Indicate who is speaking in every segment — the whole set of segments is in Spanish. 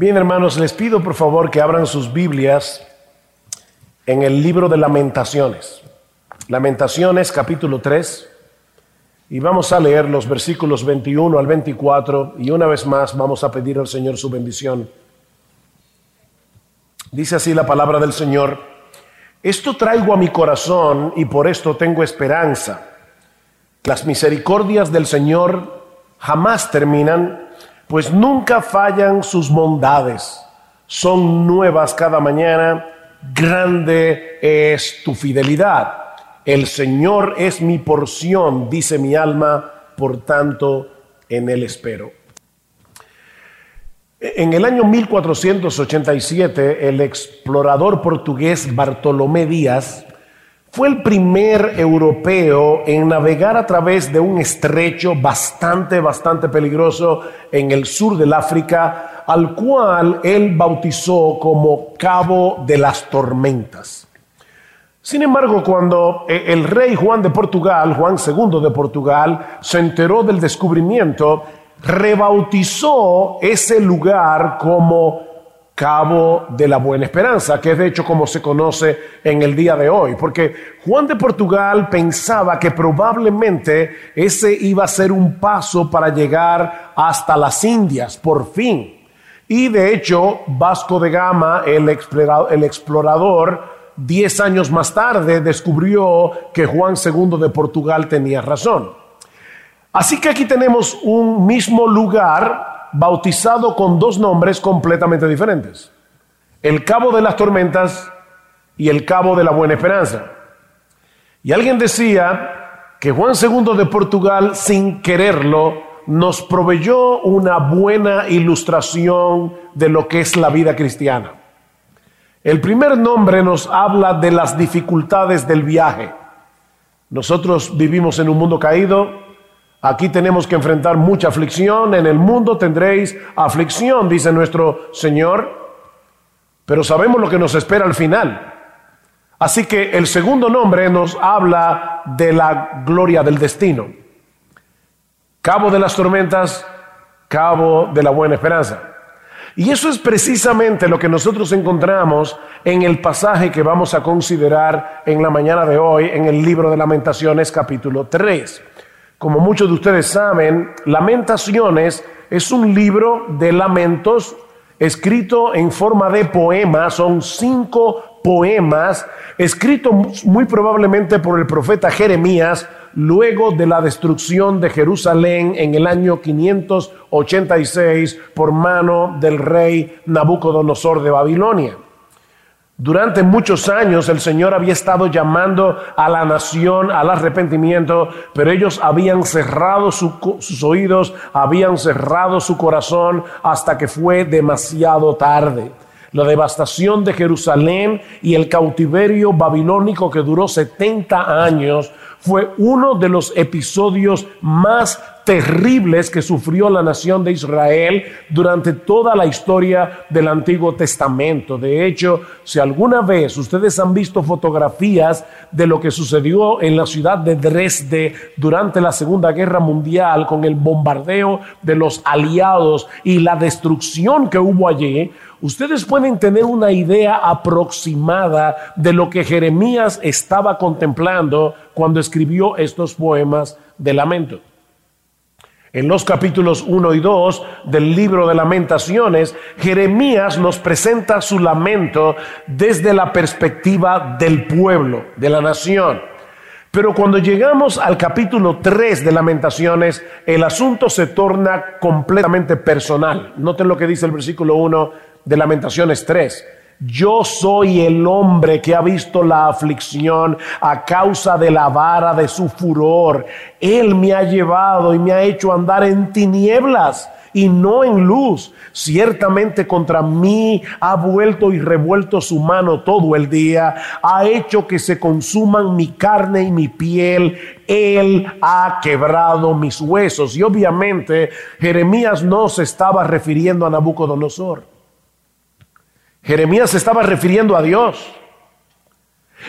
Speaker 1: Bien, hermanos, les pido por favor que abran sus Biblias en el libro de Lamentaciones. Lamentaciones capítulo 3. Y vamos a leer los versículos 21 al 24 y una vez más vamos a pedir al Señor su bendición. Dice así la palabra del Señor. Esto traigo a mi corazón y por esto tengo esperanza. Las misericordias del Señor jamás terminan pues nunca fallan sus bondades. Son nuevas cada mañana, grande es tu fidelidad. El Señor es mi porción, dice mi alma, por tanto en él espero. En el año 1487, el explorador portugués Bartolomé Díaz fue el primer europeo en navegar a través de un estrecho bastante, bastante peligroso en el sur del África, al cual él bautizó como Cabo de las Tormentas. Sin embargo, cuando eh, el rey Juan de Portugal, Juan II de Portugal, se enteró del descubrimiento, rebautizó ese lugar como Cabo de la Buena Esperanza, que es de hecho como se conoce en el día de hoy, porque Juan de Portugal pensaba que probablemente ese iba a ser un paso para llegar hasta las Indias, por fin. Y de hecho, Vasco de Gama, el explorador, diez años más tarde descubrió que Juan II de Portugal tenía razón. Así que aquí tenemos un mismo lugar bautizado con dos nombres completamente diferentes. El Cabo de las Tormentas y el Cabo de la Buena Esperanza. Y alguien decía que Juan II de Portugal, sin quererlo, nos proveyó una buena ilustración de lo que es la vida cristiana. El primer nombre nos habla de las dificultades del viaje. Nosotros vivimos en un mundo caído, Aquí tenemos que enfrentar mucha aflicción. En el mundo tendréis aflicción, dice nuestro Señor. Pero sabemos lo que nos espera al final. Así que el segundo nombre nos habla de la gloria del destino. Cabo de las tormentas, cabo de la buena esperanza. Y eso es precisamente lo que nosotros encontramos en el pasaje que vamos a considerar en la mañana de hoy en el libro de lamentaciones capítulo 3. Como muchos de ustedes saben, Lamentaciones es un libro de lamentos escrito en forma de poema, son cinco poemas escritos muy probablemente por el profeta Jeremías luego de la destrucción de Jerusalén en el año 586 por mano del rey Nabucodonosor de Babilonia. Durante muchos años el Señor había estado llamando a la nación al arrepentimiento, pero ellos habían cerrado sus oídos, habían cerrado su corazón hasta que fue demasiado tarde. La devastación de Jerusalén y el cautiverio babilónico que duró 70 años fue uno de los episodios más terribles que sufrió la nación de Israel durante toda la historia del Antiguo Testamento. De hecho, si alguna vez ustedes han visto fotografías de lo que sucedió en la ciudad de Dresde durante la Segunda Guerra Mundial con el bombardeo de los aliados y la destrucción que hubo allí, ustedes pueden tener una idea aproximada de lo que Jeremías estaba contemplando cuando escribió estos poemas de lamento. En los capítulos 1 y 2 del libro de lamentaciones, Jeremías nos presenta su lamento desde la perspectiva del pueblo, de la nación. Pero cuando llegamos al capítulo 3 de lamentaciones, el asunto se torna completamente personal. Noten lo que dice el versículo 1 de lamentaciones 3. Yo soy el hombre que ha visto la aflicción a causa de la vara de su furor. Él me ha llevado y me ha hecho andar en tinieblas y no en luz. Ciertamente contra mí ha vuelto y revuelto su mano todo el día. Ha hecho que se consuman mi carne y mi piel. Él ha quebrado mis huesos. Y obviamente Jeremías no se estaba refiriendo a Nabucodonosor. Jeremías estaba refiriendo a Dios.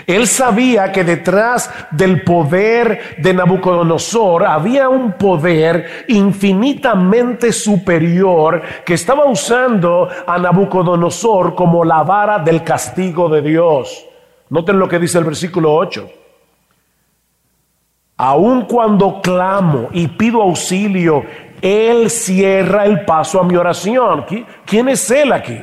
Speaker 1: Él sabía que detrás del poder de Nabucodonosor había un poder infinitamente superior que estaba usando a Nabucodonosor como la vara del castigo de Dios. Noten lo que dice el versículo 8. Aun cuando clamo y pido auxilio, Él cierra el paso a mi oración. ¿Quién es Él aquí?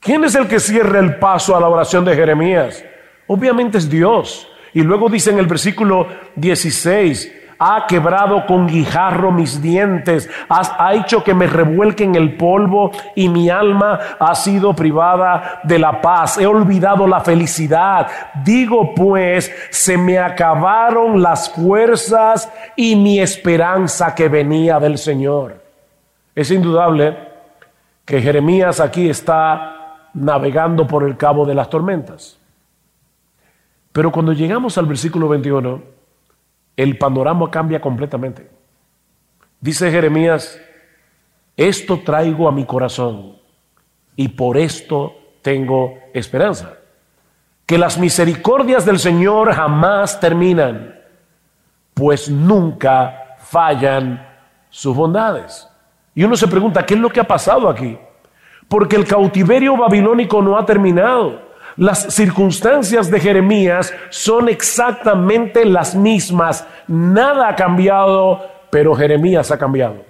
Speaker 1: ¿Quién es el que cierra el paso a la oración de Jeremías? Obviamente es Dios. Y luego dice en el versículo 16, ha quebrado con guijarro mis dientes, ha hecho que me revuelquen el polvo y mi alma ha sido privada de la paz. He olvidado la felicidad. Digo pues, se me acabaron las fuerzas y mi esperanza que venía del Señor. Es indudable que Jeremías aquí está navegando por el cabo de las tormentas. Pero cuando llegamos al versículo 21, el panorama cambia completamente. Dice Jeremías, esto traigo a mi corazón y por esto tengo esperanza. Que las misericordias del Señor jamás terminan, pues nunca fallan sus bondades. Y uno se pregunta, ¿qué es lo que ha pasado aquí? Porque el cautiverio babilónico no ha terminado. Las circunstancias de Jeremías son exactamente las mismas. Nada ha cambiado, pero Jeremías ha cambiado.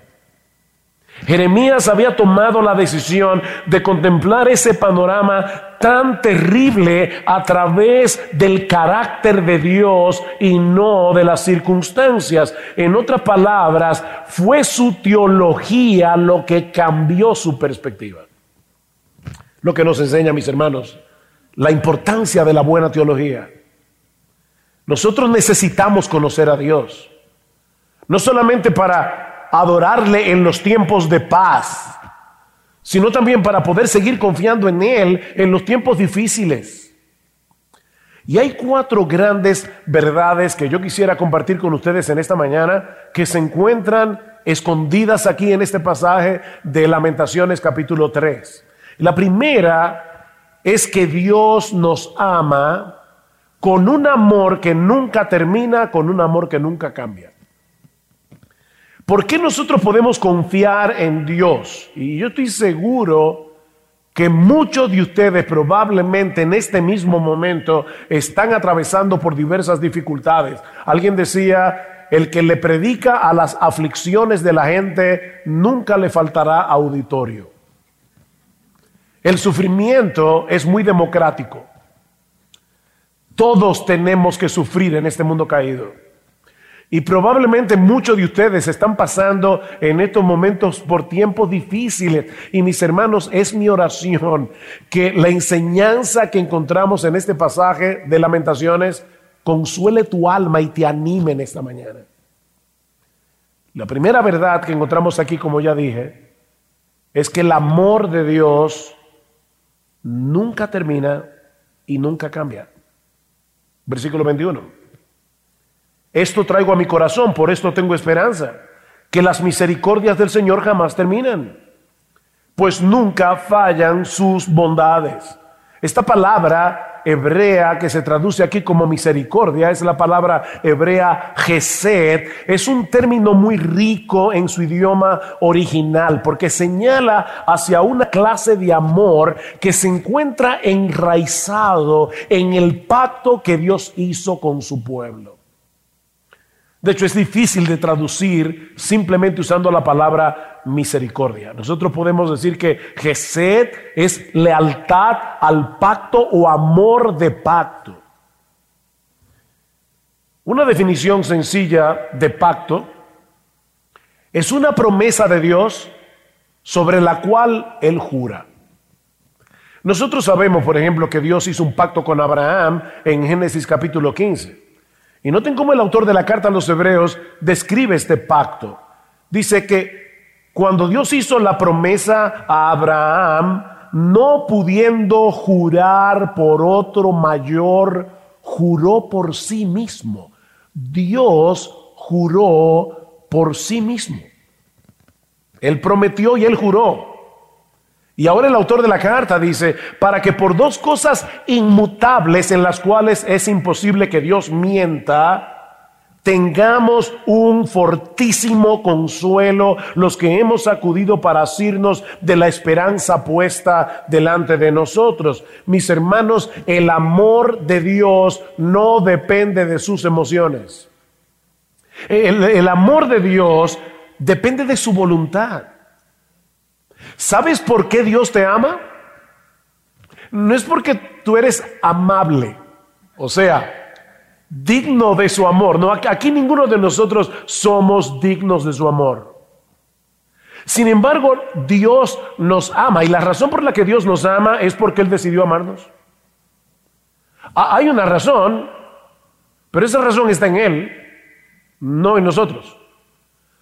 Speaker 1: Jeremías había tomado la decisión de contemplar ese panorama tan terrible a través del carácter de Dios y no de las circunstancias. En otras palabras, fue su teología lo que cambió su perspectiva. Lo que nos enseña, mis hermanos, la importancia de la buena teología. Nosotros necesitamos conocer a Dios, no solamente para adorarle en los tiempos de paz, sino también para poder seguir confiando en Él en los tiempos difíciles. Y hay cuatro grandes verdades que yo quisiera compartir con ustedes en esta mañana que se encuentran escondidas aquí en este pasaje de Lamentaciones capítulo 3. La primera es que Dios nos ama con un amor que nunca termina, con un amor que nunca cambia. ¿Por qué nosotros podemos confiar en Dios? Y yo estoy seguro que muchos de ustedes probablemente en este mismo momento están atravesando por diversas dificultades. Alguien decía, el que le predica a las aflicciones de la gente nunca le faltará auditorio. El sufrimiento es muy democrático. Todos tenemos que sufrir en este mundo caído. Y probablemente muchos de ustedes están pasando en estos momentos por tiempos difíciles. Y mis hermanos, es mi oración que la enseñanza que encontramos en este pasaje de lamentaciones consuele tu alma y te anime en esta mañana. La primera verdad que encontramos aquí, como ya dije, es que el amor de Dios nunca termina y nunca cambia. Versículo 21. Esto traigo a mi corazón, por esto tengo esperanza, que las misericordias del Señor jamás terminan, pues nunca fallan sus bondades. Esta palabra hebrea que se traduce aquí como misericordia, es la palabra hebrea gesed, es un término muy rico en su idioma original porque señala hacia una clase de amor que se encuentra enraizado en el pacto que Dios hizo con su pueblo. De hecho, es difícil de traducir simplemente usando la palabra misericordia. Nosotros podemos decir que Gesed es lealtad al pacto o amor de pacto. Una definición sencilla de pacto es una promesa de Dios sobre la cual Él jura. Nosotros sabemos, por ejemplo, que Dios hizo un pacto con Abraham en Génesis capítulo 15. Y noten cómo el autor de la carta a los hebreos describe este pacto. Dice que cuando Dios hizo la promesa a Abraham, no pudiendo jurar por otro mayor, juró por sí mismo. Dios juró por sí mismo. Él prometió y él juró. Y ahora el autor de la carta dice, para que por dos cosas inmutables en las cuales es imposible que Dios mienta, tengamos un fortísimo consuelo los que hemos acudido para asirnos de la esperanza puesta delante de nosotros. Mis hermanos, el amor de Dios no depende de sus emociones. El, el amor de Dios depende de su voluntad. ¿Sabes por qué Dios te ama? No es porque tú eres amable, o sea, digno de su amor. No, aquí ninguno de nosotros somos dignos de su amor. Sin embargo, Dios nos ama y la razón por la que Dios nos ama es porque Él decidió amarnos. Hay una razón, pero esa razón está en Él, no en nosotros.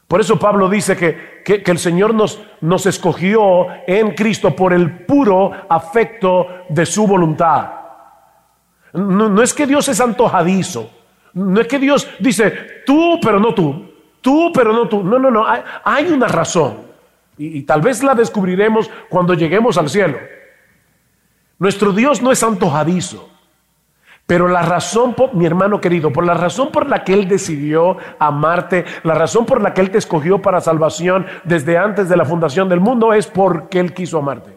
Speaker 1: Por eso Pablo dice que, que, el Señor nos, nos escogió en Cristo por el puro afecto de su voluntad. No, es que Dios es antojadizo. No es que Dios dice, tú, pero no tú. Tú, pero no tú. No, no, no. Hay, una razón. Y tal vez la descubriremos cuando lleguemos al cielo. Nuestro Dios no es antojadizo. Pero la razón, mi hermano querido, por la razón por la que Él decidió amarte, la razón por la que Él te escogió para salvación desde antes de la fundación del mundo es porque Él quiso amarte.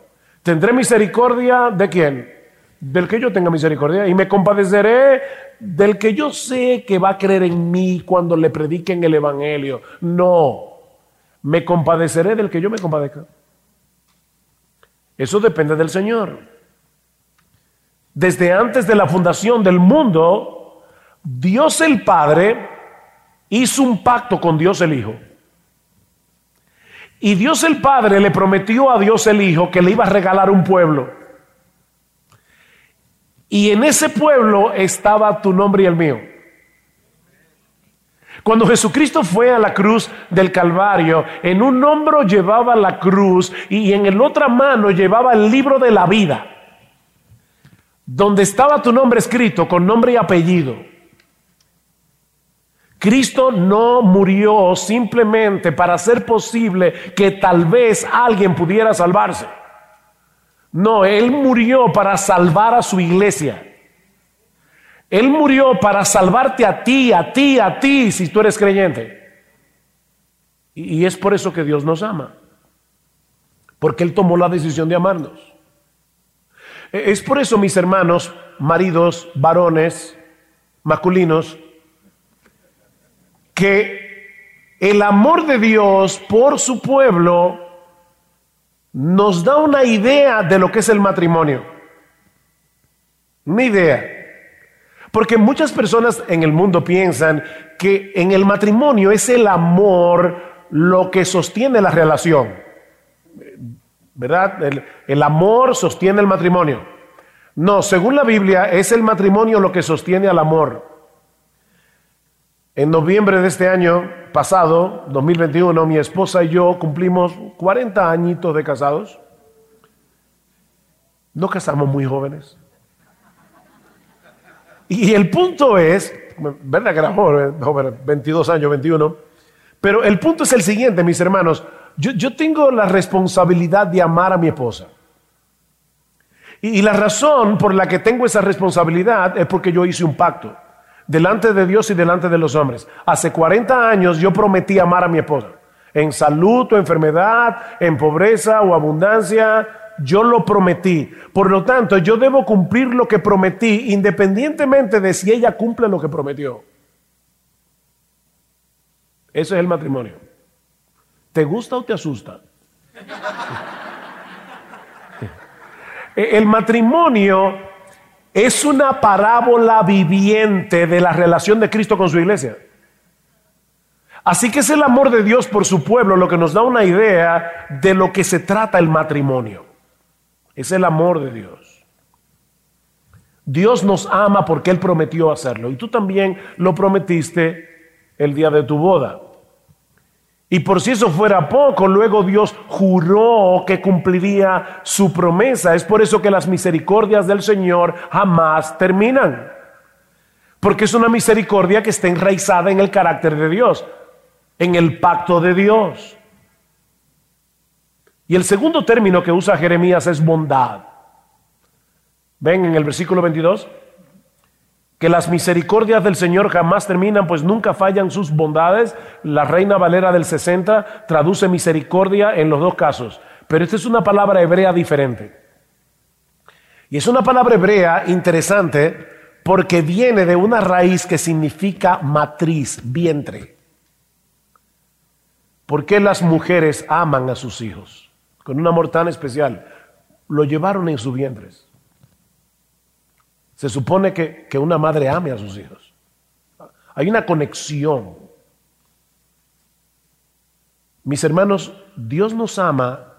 Speaker 1: ¿Tendré misericordia de quién? del que yo tenga misericordia y me compadeceré del que yo sé que va a creer en mí cuando le prediquen el Evangelio. No, me compadeceré del que yo me compadezca. Eso depende del Señor. Desde antes de la fundación del mundo, Dios el Padre hizo un pacto con Dios el Hijo. Y Dios el Padre le prometió a Dios el Hijo que le iba a regalar un pueblo. Y en ese pueblo estaba tu nombre y el mío. Cuando Jesucristo fue a la cruz del Calvario, en un hombro llevaba la cruz y en el otra mano llevaba el libro de la vida, donde estaba tu nombre escrito con nombre y apellido. Cristo no murió simplemente para hacer posible que tal vez alguien pudiera salvarse. No, Él murió para salvar a su iglesia. Él murió para salvarte a ti, a ti, a ti, si tú eres creyente. Y es por eso que Dios nos ama. Porque Él tomó la decisión de amarnos. Es por eso, mis hermanos, maridos, varones, masculinos, que el amor de Dios por su pueblo nos da una idea de lo que es el matrimonio. Una idea. Porque muchas personas en el mundo piensan que en el matrimonio es el amor lo que sostiene la relación. ¿Verdad? El, amor sostiene el matrimonio. No, según la Biblia es el matrimonio lo que sostiene al amor. En noviembre de este año pasado, 2021, mi esposa y yo cumplimos 40 añitos de casados. No casamos muy jóvenes. Y el punto es, ¿verdad que era joven, 22 años, 21? Pero el punto es el siguiente, mis hermanos. Yo, tengo la responsabilidad de amar a mi esposa. Y, y la razón por la que tengo esa responsabilidad es porque yo hice un pacto delante de Dios y delante de los hombres. Hace 40 años yo prometí amar a mi esposa. En salud o enfermedad, en pobreza o abundancia, yo lo prometí. Por lo tanto, yo debo cumplir lo que prometí independientemente de si ella cumple lo que prometió. Ese es el matrimonio. ¿Te gusta o te asusta? el matrimonio es una parábola viviente de la relación de Cristo con su iglesia. Así que es el amor de Dios por su pueblo lo que nos da una idea de lo que se trata el matrimonio. Es el amor de Dios. Dios nos ama porque Él prometió hacerlo. Y tú también lo prometiste el día de tu boda. Y por si eso fuera poco, luego Dios juró que cumpliría su promesa. Es por eso que las misericordias del Señor jamás terminan. Porque es una misericordia que está enraizada en el carácter de Dios, en el pacto de Dios. Y el segundo término que usa Jeremías es bondad. Ven en el versículo 22 que las misericordias del Señor jamás terminan, pues nunca fallan sus bondades. La Reina Valera del 60 traduce misericordia en los dos casos, pero esta es una palabra hebrea diferente. Y es una palabra hebrea interesante porque viene de una raíz que significa matriz, vientre. ¿Por qué las mujeres aman a sus hijos con un amor tan especial? Lo llevaron en sus vientres. Se supone que, que una madre ame a sus hijos. Hay una conexión. Mis hermanos, Dios nos ama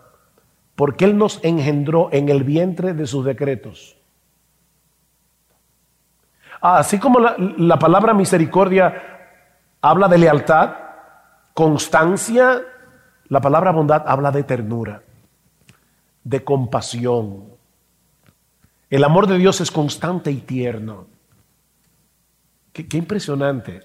Speaker 1: porque Él nos engendró en el vientre de sus decretos. Ah, así como la, la, palabra misericordia habla de lealtad, constancia, la palabra bondad habla de ternura, de compasión, el amor de Dios es constante y tierno. Qué, impresionante.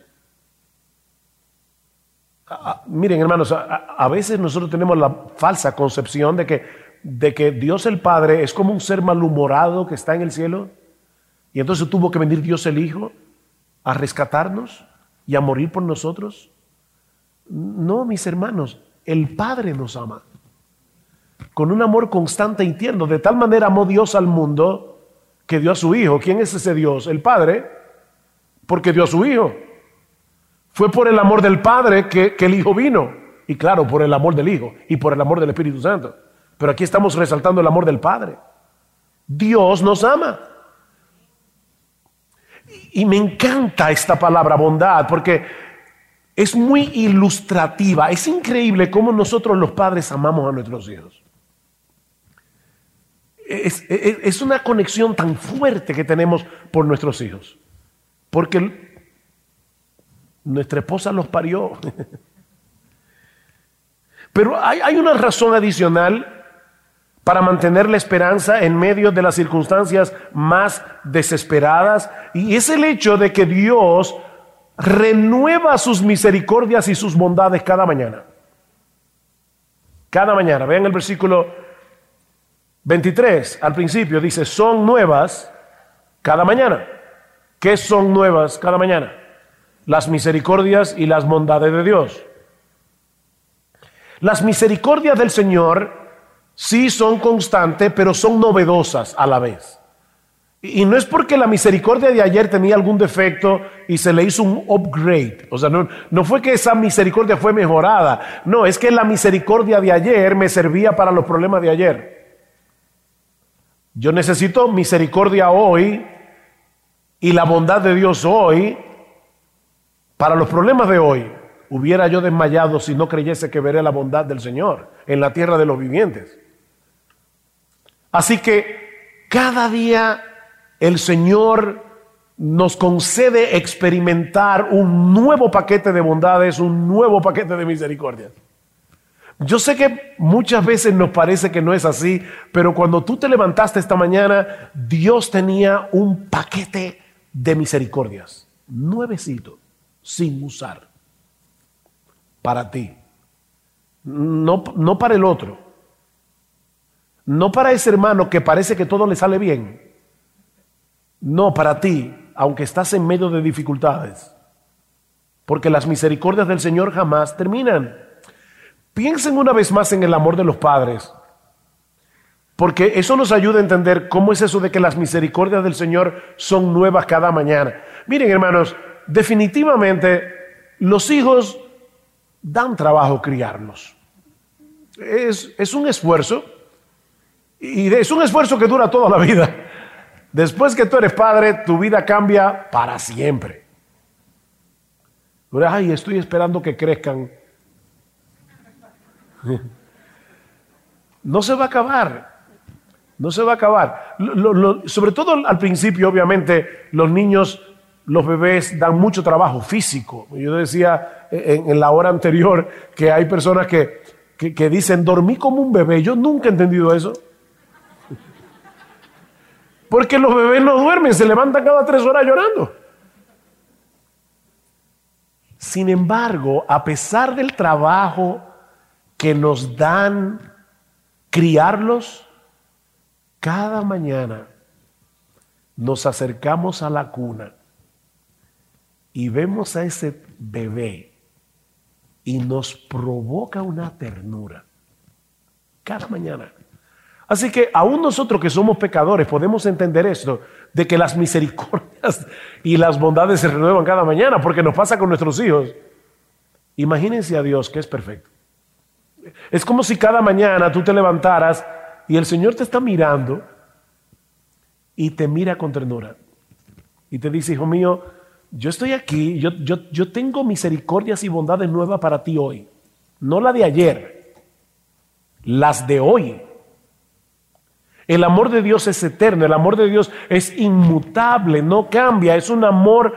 Speaker 1: miren, hermanos, a, veces nosotros tenemos la falsa concepción de que, de que Dios el Padre es como un ser malhumorado que está en el cielo y entonces tuvo que venir Dios el Hijo a rescatarnos y a morir por nosotros. No, mis hermanos, el Padre nos ama con un amor constante y tierno. De tal manera amó Dios al mundo que dio a su Hijo. ¿Quién es ese Dios? El Padre, porque dio a su Hijo. Fue por el amor del Padre que, el Hijo vino. Y claro, por el amor del Hijo y por el amor del Espíritu Santo. Pero aquí estamos resaltando el amor del Padre. Dios nos ama. Y me encanta esta palabra bondad porque es muy ilustrativa. Es increíble cómo nosotros los padres amamos a nuestros hijos es, una conexión tan fuerte que tenemos por nuestros hijos. Porque nuestra esposa los parió. Pero hay, hay, una razón adicional para mantener la esperanza en medio de las circunstancias más desesperadas y es el hecho de que Dios renueva sus misericordias y sus bondades cada mañana. Cada mañana. Vean el versículo 23, al principio, dice, son nuevas cada mañana. ¿Qué son nuevas cada mañana? Las misericordias y las bondades de Dios. Las misericordias del Señor sí son constantes, pero son novedosas a la vez. Y no es porque la misericordia de ayer tenía algún defecto y se le hizo un upgrade. O sea, no, no, fue que esa misericordia fue mejorada. No, es que la misericordia de ayer me servía para los problemas de ayer. Yo necesito misericordia hoy y la bondad de Dios hoy para los problemas de hoy. Hubiera yo desmayado si no creyese que veré la bondad del Señor en la tierra de los vivientes. Así que cada día el Señor nos concede experimentar un nuevo paquete de bondades, un nuevo paquete de misericordia. Yo sé que muchas veces nos parece que no es así, pero cuando tú te levantaste esta mañana, Dios tenía un paquete de misericordias, nuevecito, sin usar, para ti. No, no para el otro, no para ese hermano que parece que todo le sale bien, no para ti, aunque estás en medio de dificultades, porque las misericordias del Señor jamás terminan. Piensen una vez más en el amor de los padres, porque eso nos ayuda a entender cómo es eso de que las misericordias del Señor son nuevas cada mañana. Miren hermanos, definitivamente los hijos dan trabajo criarnos. Es, es un esfuerzo y es un esfuerzo que dura toda la vida. Después que tú eres padre, tu vida cambia para siempre. Ay, estoy esperando que crezcan no se va a acabar. No se va a acabar. sobre todo al principio, obviamente, los niños, los bebés dan mucho trabajo físico. Yo decía en, la hora anterior que hay personas que, que dicen, dormí como un bebé. Yo nunca he entendido eso. Porque los bebés no duermen, se levantan cada tres horas llorando. Sin embargo, a pesar del trabajo que nos dan criarlos, cada mañana nos acercamos a la cuna y vemos a ese bebé y nos provoca una ternura. Cada mañana. Así que aún nosotros que somos pecadores podemos entender esto, de que las misericordias y las bondades se renuevan cada mañana, porque nos pasa con nuestros hijos. Imagínense a Dios que es perfecto. Es como si cada mañana tú te levantaras y el Señor te está mirando y te mira con ternura. Y te dice, hijo mío, yo estoy aquí, yo, yo, yo tengo misericordias y bondades nuevas para ti hoy. No la de ayer, las de hoy. El amor de Dios es eterno, el amor de Dios es inmutable, no cambia, es un amor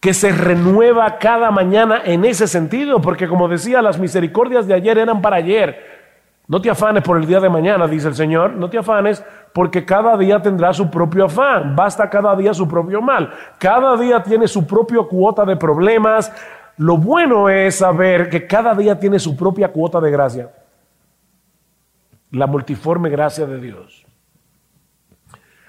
Speaker 1: que se renueva cada mañana en ese sentido, porque como decía, las misericordias de ayer eran para ayer. No te afanes por el día de mañana, dice el Señor, no te afanes porque cada día tendrá su propio afán, basta cada día su propio mal, cada día tiene su propia cuota de problemas. Lo bueno es saber que cada día tiene su propia cuota de gracia la multiforme gracia de Dios.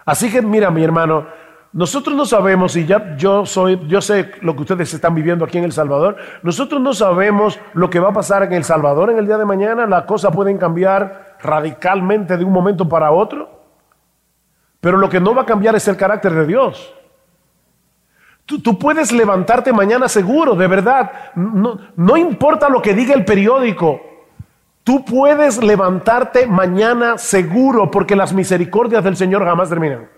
Speaker 1: Así que mira, mi hermano, nosotros no sabemos, y ya yo soy, yo sé lo que ustedes están viviendo aquí en El Salvador, nosotros no sabemos lo que va a pasar en El Salvador en el día de mañana, las cosas pueden cambiar radicalmente de un momento para otro, pero lo que no va a cambiar es el carácter de Dios. Tú, puedes levantarte mañana seguro, de verdad, no importa lo que diga el periódico, Tú puedes levantarte mañana seguro porque las misericordias del Señor jamás terminan.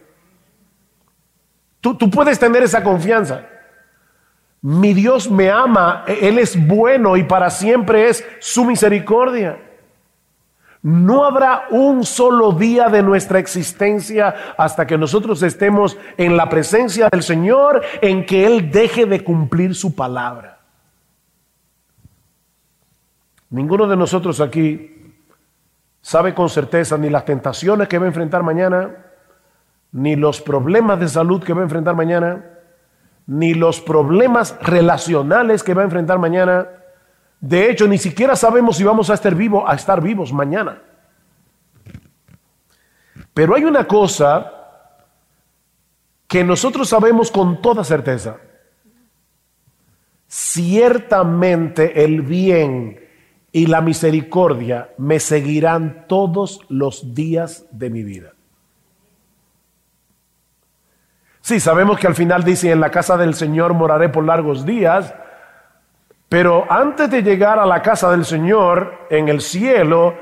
Speaker 1: Tú, puedes tener esa confianza. Mi Dios me ama, e-, Él es bueno y para siempre es su misericordia. No habrá un solo día de nuestra existencia hasta que nosotros estemos en la presencia del Señor en que Él deje de cumplir su palabra. Ninguno de nosotros aquí sabe con certeza ni las tentaciones que va a enfrentar mañana, ni los problemas de salud que va a enfrentar mañana, ni los problemas relacionales que va a enfrentar mañana. De hecho, ni siquiera sabemos si vamos a estar vivos, a estar vivos mañana. Pero hay una cosa que nosotros sabemos con toda certeza. Ciertamente el bien y la misericordia me seguirán todos los días de mi vida. Sí, sabemos que al final dice, en la casa del Señor moraré por largos días, pero antes de llegar a la casa del Señor en el cielo,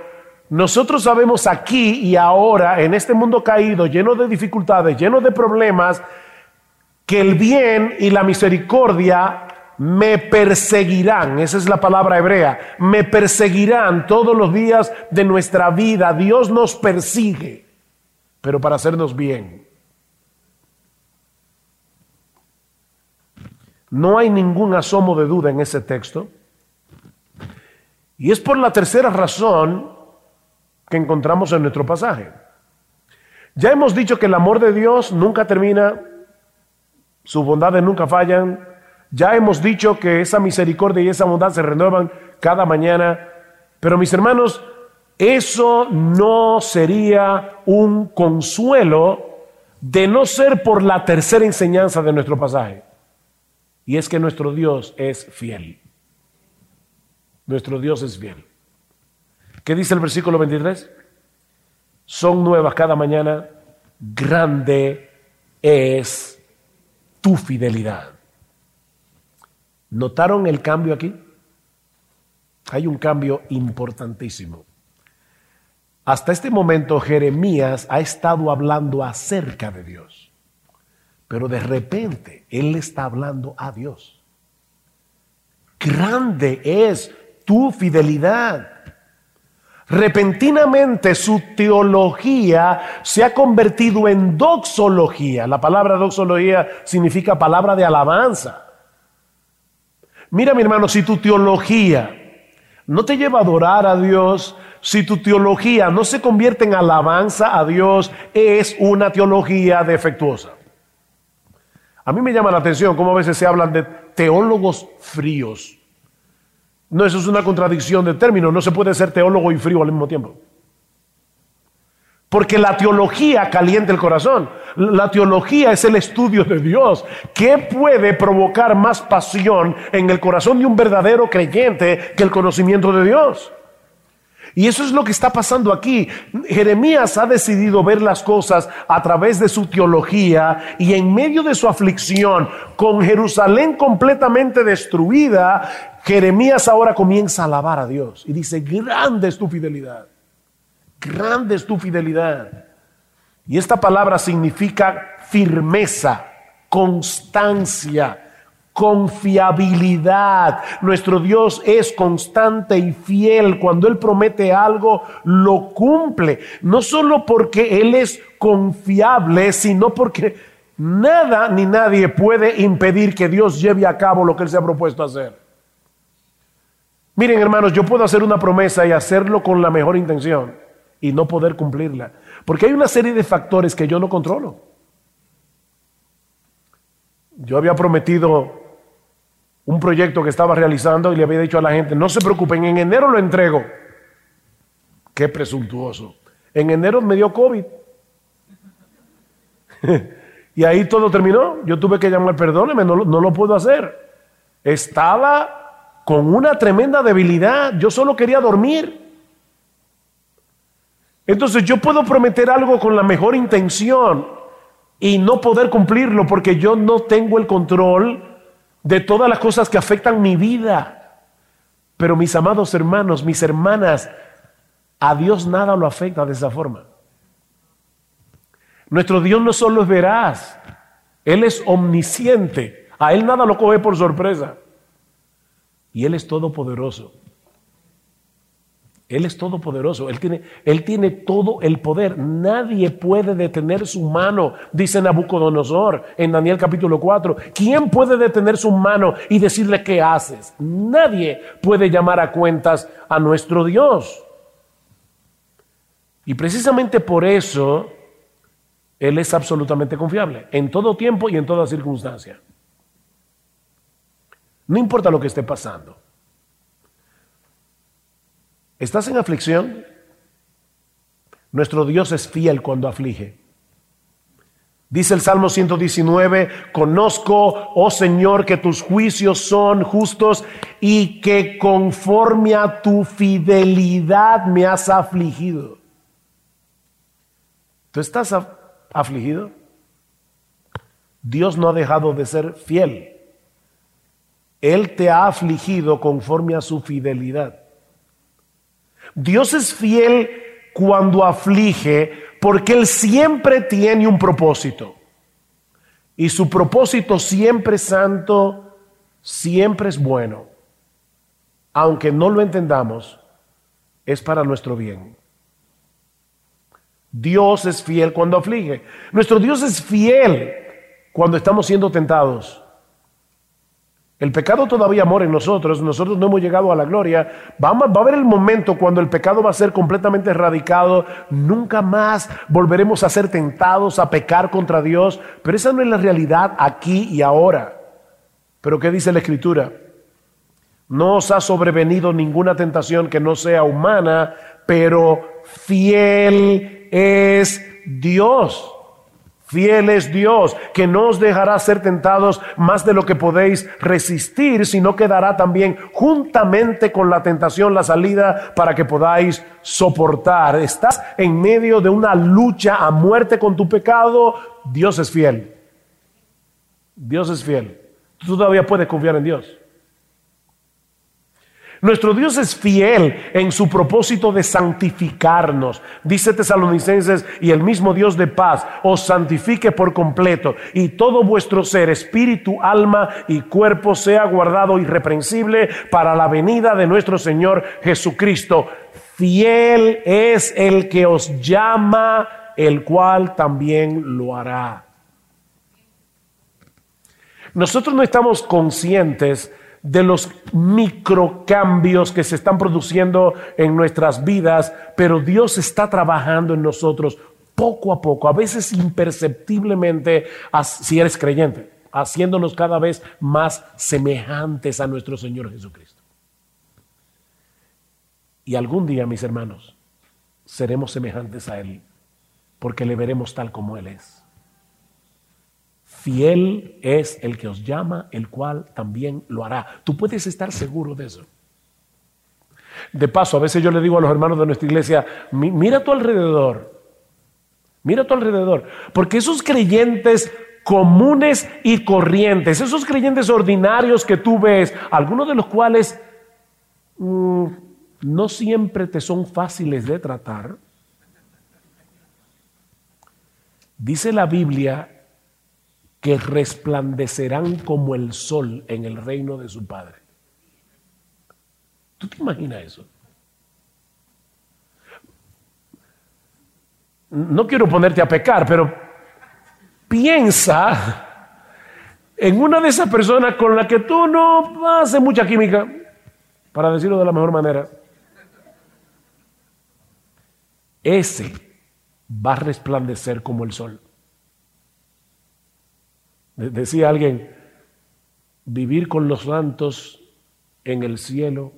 Speaker 1: nosotros sabemos aquí y ahora, en este mundo caído, lleno de dificultades, lleno de problemas, que el bien y la misericordia me perseguirán, esa es la palabra hebrea, me perseguirán todos los días de nuestra vida. Dios nos persigue, pero para hacernos bien. No hay ningún asomo de duda en ese texto. Y es por la tercera razón que encontramos en nuestro pasaje. Ya hemos dicho que el amor de Dios nunca termina, sus bondades nunca fallan, ya hemos dicho que esa misericordia y esa bondad se renuevan cada mañana, pero mis hermanos, eso no sería un consuelo de no ser por la tercera enseñanza de nuestro pasaje. Y es que nuestro Dios es fiel. Nuestro Dios es fiel. ¿Qué dice el versículo 23? Son nuevas cada mañana, grande es tu fidelidad. ¿Notaron el cambio aquí? Hay un cambio importantísimo. Hasta este momento Jeremías ha estado hablando acerca de Dios, pero de repente él está hablando a Dios. Grande es tu fidelidad. Repentinamente su teología se ha convertido en doxología. La palabra doxología significa palabra de alabanza. Mira mi hermano, si tu teología no te lleva a adorar a Dios, si tu teología no se convierte en alabanza a Dios, es una teología defectuosa. A mí me llama la atención cómo a veces se hablan de teólogos fríos. No, eso es una contradicción de términos, no se puede ser teólogo y frío al mismo tiempo. Porque la teología calienta el corazón. La teología es el estudio de Dios. ¿Qué puede provocar más pasión en el corazón de un verdadero creyente que el conocimiento de Dios? Y eso es lo que está pasando aquí. Jeremías ha decidido ver las cosas a través de su teología y en medio de su aflicción, con Jerusalén completamente destruida, Jeremías ahora comienza a alabar a Dios y dice, grande es tu fidelidad, grande es tu fidelidad. Y esta palabra significa firmeza, constancia, confiabilidad. Nuestro Dios es constante y fiel. Cuando Él promete algo, lo cumple. No solo porque Él es confiable, sino porque nada ni nadie puede impedir que Dios lleve a cabo lo que Él se ha propuesto hacer. Miren hermanos, yo puedo hacer una promesa y hacerlo con la mejor intención y no poder cumplirla. Porque hay una serie de factores que yo no controlo. Yo había prometido un proyecto que estaba realizando y le había dicho a la gente, no se preocupen, en enero lo entrego. Qué presuntuoso. En enero me dio COVID. y ahí todo terminó. Yo tuve que llamar, perdóneme, no, no lo puedo hacer. Estaba con una tremenda debilidad. Yo solo quería dormir. Entonces yo puedo prometer algo con la mejor intención y no poder cumplirlo porque yo no tengo el control de todas las cosas que afectan mi vida. Pero mis amados hermanos, mis hermanas, a Dios nada lo afecta de esa forma. Nuestro Dios no solo es veraz, Él es omnisciente. A Él nada lo coge por sorpresa. Y Él es todopoderoso. Él es todopoderoso, él tiene, él tiene todo el poder. Nadie puede detener su mano, dice Nabucodonosor en Daniel capítulo 4. ¿Quién puede detener su mano y decirle qué haces? Nadie puede llamar a cuentas a nuestro Dios. Y precisamente por eso Él es absolutamente confiable, en todo tiempo y en toda circunstancia. No importa lo que esté pasando. ¿Estás en aflicción? Nuestro Dios es fiel cuando aflige. Dice el Salmo 119, conozco, oh Señor, que tus juicios son justos y que conforme a tu fidelidad me has afligido. ¿Tú estás afligido? Dios no ha dejado de ser fiel. Él te ha afligido conforme a su fidelidad. Dios es fiel cuando aflige porque Él siempre tiene un propósito. Y su propósito siempre es santo, siempre es bueno. Aunque no lo entendamos, es para nuestro bien. Dios es fiel cuando aflige. Nuestro Dios es fiel cuando estamos siendo tentados. El pecado todavía mora en nosotros, nosotros no hemos llegado a la gloria. va a haber el momento cuando el pecado va a ser completamente erradicado, nunca más volveremos a ser tentados a pecar contra Dios, pero esa no es la realidad aquí y ahora. Pero ¿qué dice la Escritura? No os ha sobrevenido ninguna tentación que no sea humana, pero fiel es Dios Fiel es Dios, que no os dejará ser tentados más de lo que podéis resistir, sino que dará también juntamente con la tentación la salida para que podáis soportar. Estás en medio de una lucha a muerte con tu pecado, Dios es fiel. Dios es fiel. Tú todavía puedes confiar en Dios. Nuestro Dios es fiel en su propósito de santificarnos. Dice Tesalonicenses, y el mismo Dios de paz os santifique por completo, y todo vuestro ser, espíritu, alma y cuerpo sea guardado irreprensible para la venida de nuestro Señor Jesucristo. Fiel es el que os llama, el cual también lo hará. Nosotros no estamos conscientes de los microcambios que se están produciendo en nuestras vidas, pero Dios está trabajando en nosotros poco a poco, a veces imperceptiblemente, si eres creyente, haciéndonos cada vez más semejantes a nuestro Señor Jesucristo. Y algún día, mis hermanos, seremos semejantes a Él porque le veremos tal como Él es. Fiel es el que os llama, el cual también lo hará. Tú puedes estar seguro de eso. De paso, a veces yo le digo a los hermanos de nuestra iglesia, mira a tu alrededor, mira a tu alrededor, porque esos creyentes comunes y corrientes, esos creyentes ordinarios que tú ves, algunos de los cuales mm, no siempre te son fáciles de tratar, dice la Biblia que resplandecerán como el sol en el reino de su Padre. ¿Tú te imaginas eso? No quiero ponerte a pecar, pero piensa en una de esas personas con la que tú no haces mucha química, para decirlo de la mejor manera. Ese va a resplandecer como el sol. Decía alguien, vivir con los santos en el cielo,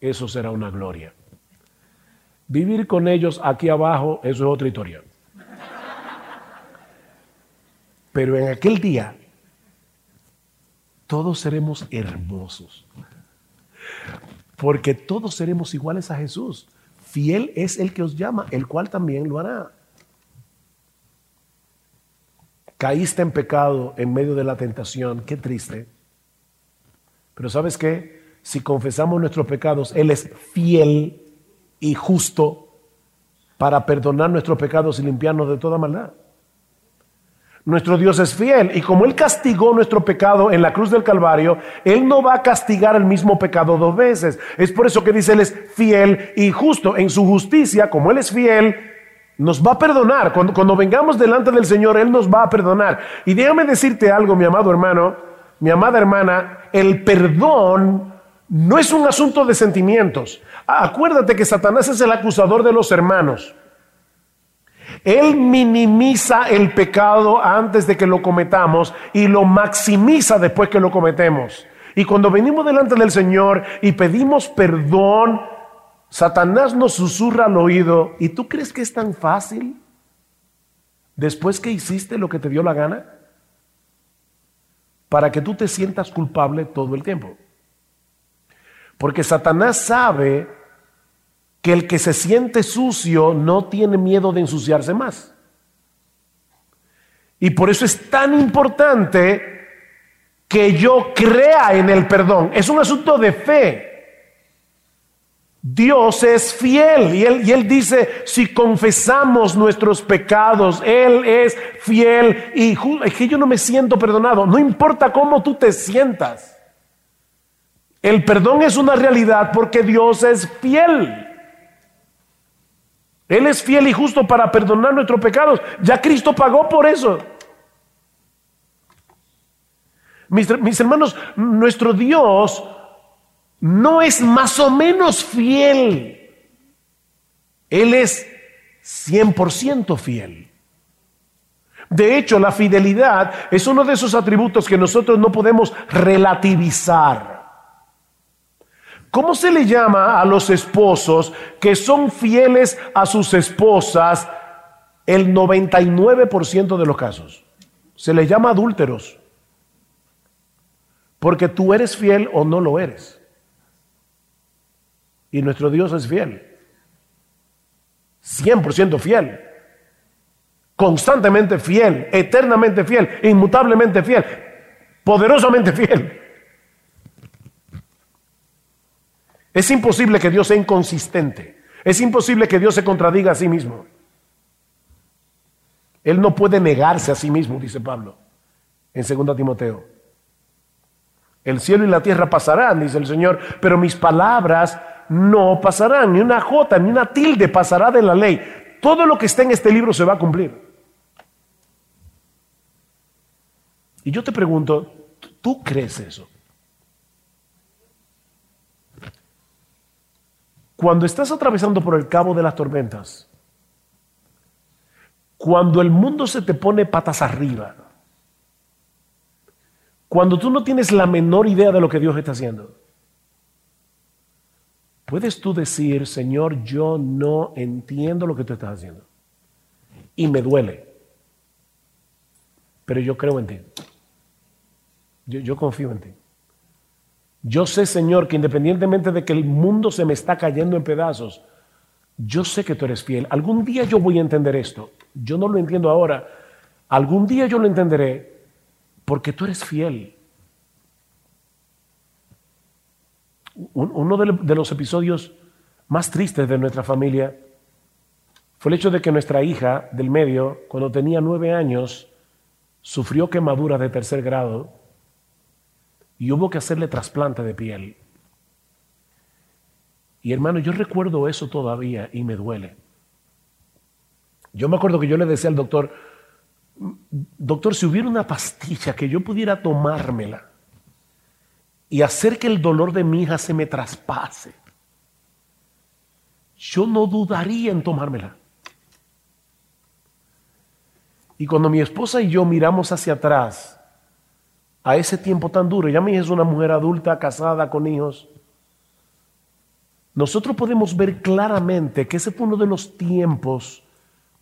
Speaker 1: eso será una gloria. Vivir con ellos aquí abajo, eso es otra historia. Pero en aquel día, todos seremos hermosos. Porque todos seremos iguales a Jesús. Fiel es el que os llama, el cual también lo hará. Caíste en pecado en medio de la tentación, qué triste. Pero ¿sabes qué? Si confesamos nuestros pecados, Él es fiel y justo para perdonar nuestros pecados y limpiarnos de toda maldad. Nuestro Dios es fiel y como Él castigó nuestro pecado en la cruz del Calvario, Él no va a castigar el mismo pecado dos veces. Es por eso que dice Él es fiel y justo. En su justicia, como Él es fiel, nos va a perdonar. Cuando, cuando, vengamos delante del Señor, Él nos va a perdonar. Y déjame decirte algo, mi amado hermano, mi amada hermana, el perdón no es un asunto de sentimientos. Acuérdate que Satanás es el acusador de los hermanos. Él minimiza el pecado antes de que lo cometamos y lo maximiza después que lo cometemos. Y cuando venimos delante del Señor y pedimos perdón, Satanás nos susurra al oído, ¿y tú crees que es tan fácil después que hiciste lo que te dio la gana? Para que tú te sientas culpable todo el tiempo. Porque Satanás sabe que el que se siente sucio no tiene miedo de ensuciarse más. Y por eso es tan importante que yo crea en el perdón. Es un asunto de fe. Dios es fiel y él, y él dice, si confesamos nuestros pecados, Él es fiel y es que yo no me siento perdonado, no importa cómo tú te sientas. El perdón es una realidad porque Dios es fiel. Él es fiel y justo para perdonar nuestros pecados. Ya Cristo pagó por eso. Mis, mis hermanos, nuestro Dios no es más o menos fiel. Él es 100% fiel. De hecho, la fidelidad es uno de esos atributos que nosotros no podemos relativizar. ¿Cómo se le llama a los esposos que son fieles a sus esposas el 99% de los casos? Se les llama adúlteros. Porque tú eres fiel o no lo eres. Y nuestro Dios es fiel. 100% fiel. Constantemente fiel, eternamente fiel, inmutablemente fiel, poderosamente fiel. Es imposible que Dios sea inconsistente. Es imposible que Dios se contradiga a sí mismo. Él no puede negarse a sí mismo, dice Pablo en 2 Timoteo. El cielo y la tierra pasarán, dice el Señor, pero mis palabras no pasarán, ni una jota, ni una tilde pasará de la ley. Todo lo que está en este libro se va a cumplir. Y yo te pregunto, ¿tú crees eso? Cuando estás atravesando por el cabo de las tormentas, cuando el mundo se te pone patas arriba, cuando tú no tienes la menor idea de lo que Dios está haciendo, ¿Puedes tú decir, Señor, yo no entiendo lo que tú estás haciendo? y me duele. Pero yo creo en ti. Yo, yo confío en ti. Yo sé, Señor, que independientemente de que el mundo se me está cayendo en pedazos, yo sé que tú eres fiel. Algún día yo voy a entender esto. Yo no lo entiendo ahora. Algún día yo lo entenderé porque tú eres fiel. Uno de los episodios más tristes de nuestra familia fue el hecho de que nuestra hija del medio, cuando tenía nueve años, sufrió quemaduras de tercer grado y hubo que hacerle trasplante de piel. Y hermano, yo recuerdo eso todavía y me duele. Yo me acuerdo que yo le decía al doctor, doctor, si hubiera una pastilla que yo pudiera tomármela y hacer que el dolor de mi hija se me traspase, yo no dudaría en tomármela. Y cuando mi esposa y yo miramos hacia atrás, a ese tiempo tan duro, ya mi hija es una mujer adulta, casada, con hijos, nosotros podemos ver claramente que ese fue uno de los tiempos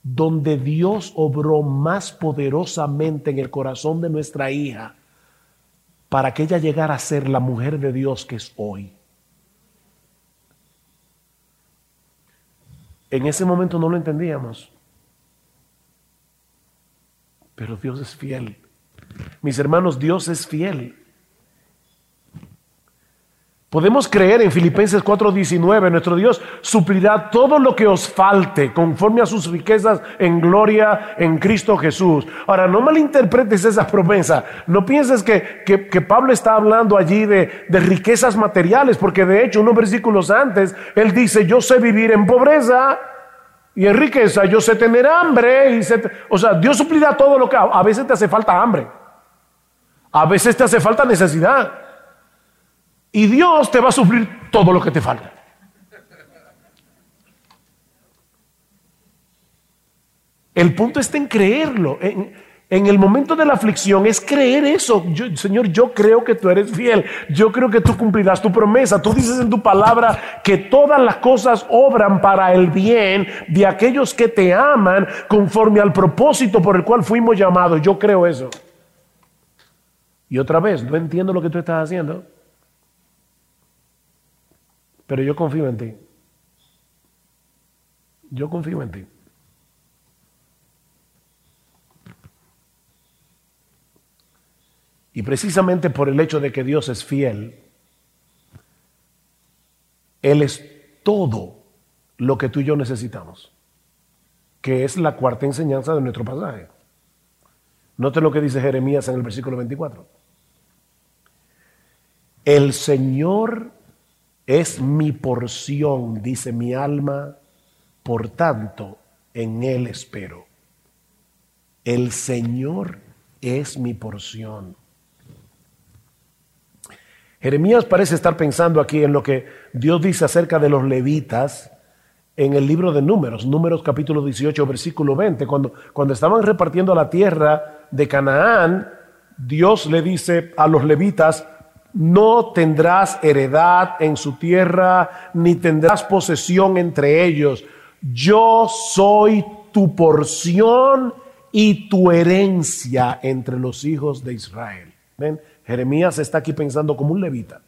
Speaker 1: donde Dios obró más poderosamente en el corazón de nuestra hija para que ella llegara a ser la mujer de Dios que es hoy. En ese momento no lo entendíamos, pero Dios es fiel. Mis hermanos, Dios es fiel. Podemos creer en Filipenses 4:19, nuestro Dios suplirá todo lo que os falte conforme a sus riquezas en gloria en Cristo Jesús. Ahora, no malinterpretes esa promesa. No pienses que, que, Pablo está hablando allí de, de, riquezas materiales, porque de hecho unos versículos antes, él dice, yo sé vivir en pobreza y en riqueza, yo sé tener hambre. Y o sea, Dios suplirá todo lo que... A veces te hace falta hambre. A veces te hace falta necesidad. Y Dios te va a sufrir todo lo que te falta. El punto está en creerlo. En, el momento de la aflicción es creer eso. Señor, yo creo que tú eres fiel. Yo creo que tú cumplirás tu promesa. Tú dices en tu palabra que todas las cosas obran para el bien de aquellos que te aman conforme al propósito por el cual fuimos llamados. Yo creo eso. Y otra vez, no entiendo lo que tú estás haciendo. Pero yo confío en ti. Yo confío en ti. Y precisamente por el hecho de que Dios es fiel, Él es todo lo que tú y yo necesitamos, que es la cuarta enseñanza de nuestro pasaje. Note lo que dice Jeremías en el versículo 24. El Señor es mi porción, dice mi alma, por tanto, en Él espero. El Señor es mi porción. Jeremías parece estar pensando aquí en lo que Dios dice acerca de los levitas en el libro de Números, Números capítulo 18, versículo 20, cuando, cuando estaban repartiendo la tierra de Canaán, Dios le dice a los levitas, no tendrás heredad en su tierra, ni tendrás posesión entre ellos. Yo soy tu porción y tu herencia entre los hijos de Israel. ¿Ven? Jeremías está aquí pensando como un levita.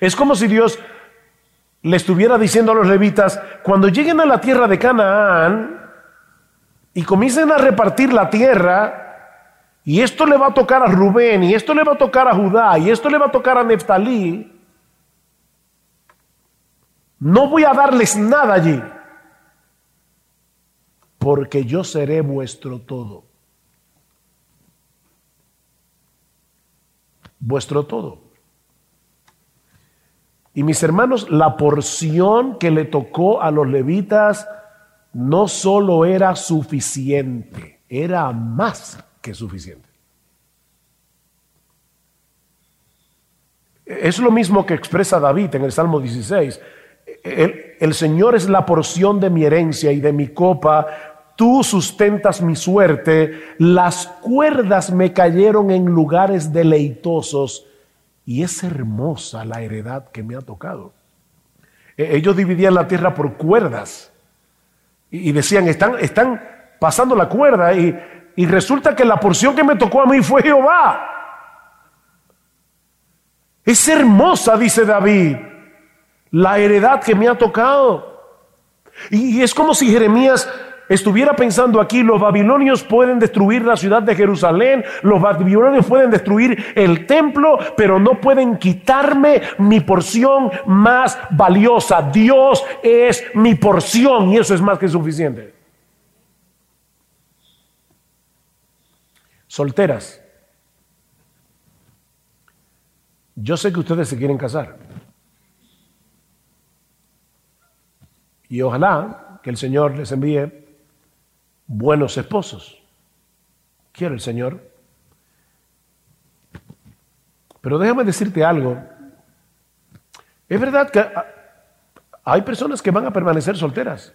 Speaker 1: Es como si Dios le estuviera diciendo a los levitas, cuando lleguen a la tierra de Canaán y comiencen a repartir la tierra, y esto le va a tocar a Rubén, y esto le va a tocar a Judá, y esto le va a tocar a Neftalí, no voy a darles nada allí, porque yo seré vuestro todo. Vuestro todo. Y mis hermanos, la porción que le tocó a los levitas no solo era suficiente, era más que es suficiente. Es lo mismo que expresa David en el Salmo 16. El, el, Señor es la porción de mi herencia y de mi copa. Tú sustentas mi suerte. Las cuerdas me cayeron en lugares deleitosos. Y es hermosa la heredad que me ha tocado. E, ellos dividían la tierra por cuerdas. Y decían, están, están pasando la cuerda y, y resulta que la porción que me tocó a mí fue Jehová. Es hermosa, dice David, la heredad que me ha tocado. Y, es como si Jeremías estuviera pensando aquí, los babilonios pueden destruir la ciudad de Jerusalén, los babilonios pueden destruir el templo, pero no pueden quitarme mi porción más valiosa. Dios es mi porción y eso es más que suficiente. Solteras. Yo sé que ustedes se quieren casar. Y ojalá que el Señor les envíe buenos esposos. Quiere el Señor. Pero déjame decirte algo. Es verdad que hay personas que van a permanecer solteras.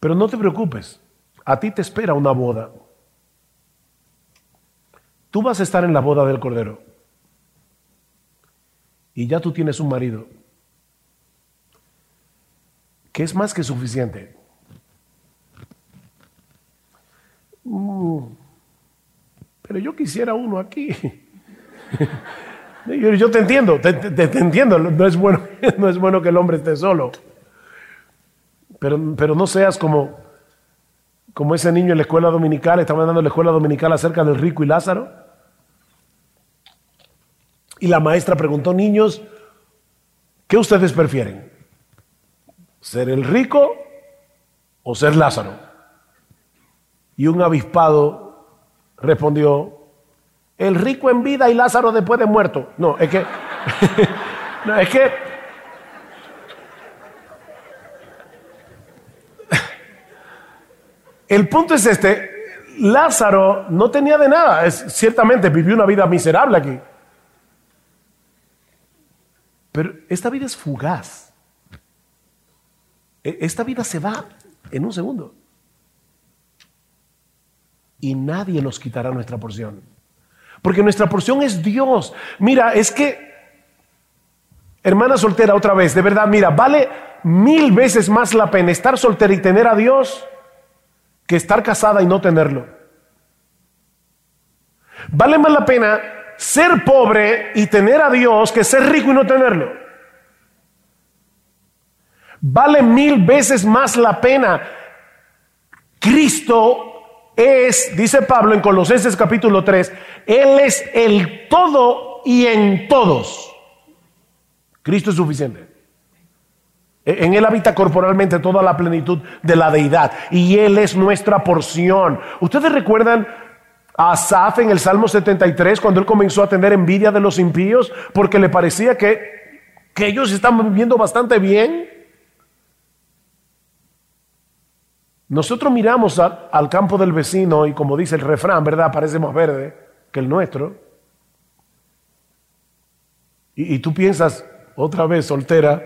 Speaker 1: Pero no te preocupes. A ti te espera una boda. Tú vas a estar en la boda del Cordero. Y ya tú tienes un marido. Que es más que suficiente. Mm. pero yo quisiera uno aquí. yo, te entiendo, te, entiendo. No es, bueno, no es bueno que el hombre esté solo. Pero, pero no seas como, como ese niño en la escuela dominical, estaba dando la escuela dominical acerca del rico y Lázaro. Y la maestra preguntó, niños, ¿qué ustedes prefieren? ¿Ser el rico o ser Lázaro? Y un avispado respondió, el rico en vida y Lázaro después de muerto. No, es que, no, es que, el punto es este, Lázaro no tenía de nada, es, ciertamente vivió una vida miserable aquí. Pero esta vida es fugaz. E, esta vida se va en un segundo. Y nadie nos quitará nuestra porción. Porque nuestra porción es Dios. Mira, es que, hermana soltera, otra vez, de verdad, mira, vale mil veces más la pena estar soltera y tener a Dios que estar casada y no tenerlo. Vale más la pena ser pobre y tener a Dios que ser rico y no tenerlo. Vale mil veces más la pena. Cristo es, dice Pablo en Colosenses capítulo 3, Él es el todo y en todos. Cristo es suficiente. E, en Él habita corporalmente toda la plenitud de la deidad y Él es nuestra porción. Ustedes recuerdan a Asaf en el Salmo 73 cuando él comenzó a tener envidia de los impíos porque le parecía que, que ellos estaban viviendo bastante bien. Nosotros miramos al campo del vecino y como dice el refrán, ¿verdad? Parece más verde que el nuestro. Y, tú piensas, otra vez soltera,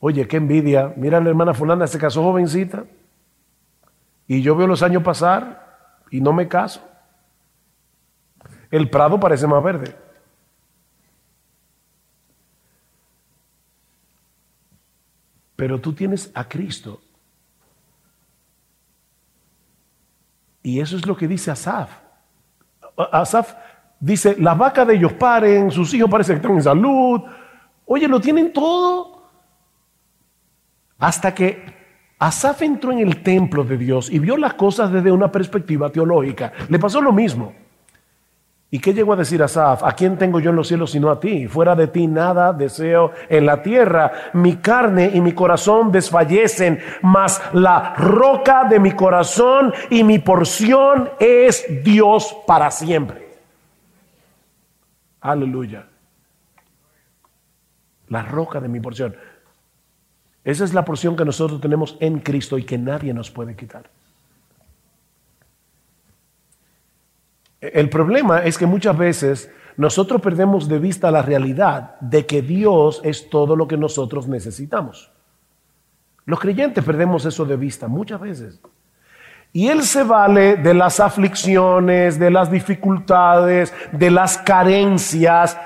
Speaker 1: oye, qué envidia, mira la hermana fulana se casó jovencita y yo veo los años pasar y no me caso. El prado parece más verde. Pero tú tienes a Cristo. Y eso es lo que dice Asaf. Asaf dice, las vacas de ellos paren, sus hijos parecen que están en salud. Oye, lo tienen todo. Hasta que Asaf entró en el templo de Dios y vio las cosas desde una perspectiva teológica. Le pasó lo mismo. ¿Y qué llegó a decir Asaf? ¿A quién tengo yo en los cielos sino a ti? Fuera de ti nada deseo en la tierra. Mi carne y mi corazón desfallecen, mas la roca de mi corazón y mi porción es Dios para siempre. Aleluya. La roca de mi porción. Esa es la porción que nosotros tenemos en Cristo y que nadie nos puede quitar. El problema es que muchas veces nosotros perdemos de vista la realidad de que Dios es todo lo que nosotros necesitamos. Los creyentes perdemos eso de vista muchas veces. Y Él se vale de las aflicciones, de las dificultades, de las carencias,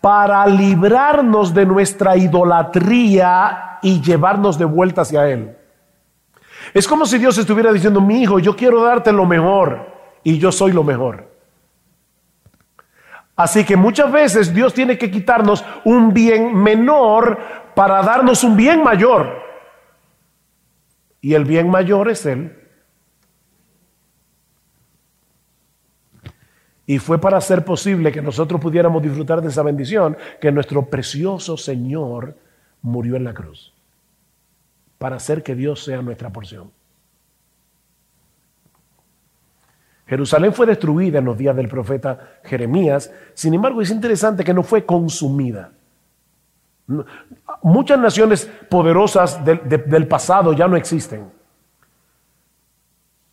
Speaker 1: para librarnos de nuestra idolatría y llevarnos de vuelta hacia Él. Es como si Dios estuviera diciendo, mi hijo, yo quiero darte lo mejor y yo soy lo mejor. Así que muchas veces Dios tiene que quitarnos un bien menor para darnos un bien mayor. Y el bien mayor es Él. Y fue para hacer posible que nosotros pudiéramos disfrutar de esa bendición que nuestro precioso Señor murió en la cruz. Para hacer que Dios sea nuestra porción. Jerusalén fue destruida en los días del profeta Jeremías, sin embargo es interesante que no fue consumida. Muchas naciones poderosas del, pasado ya no existen.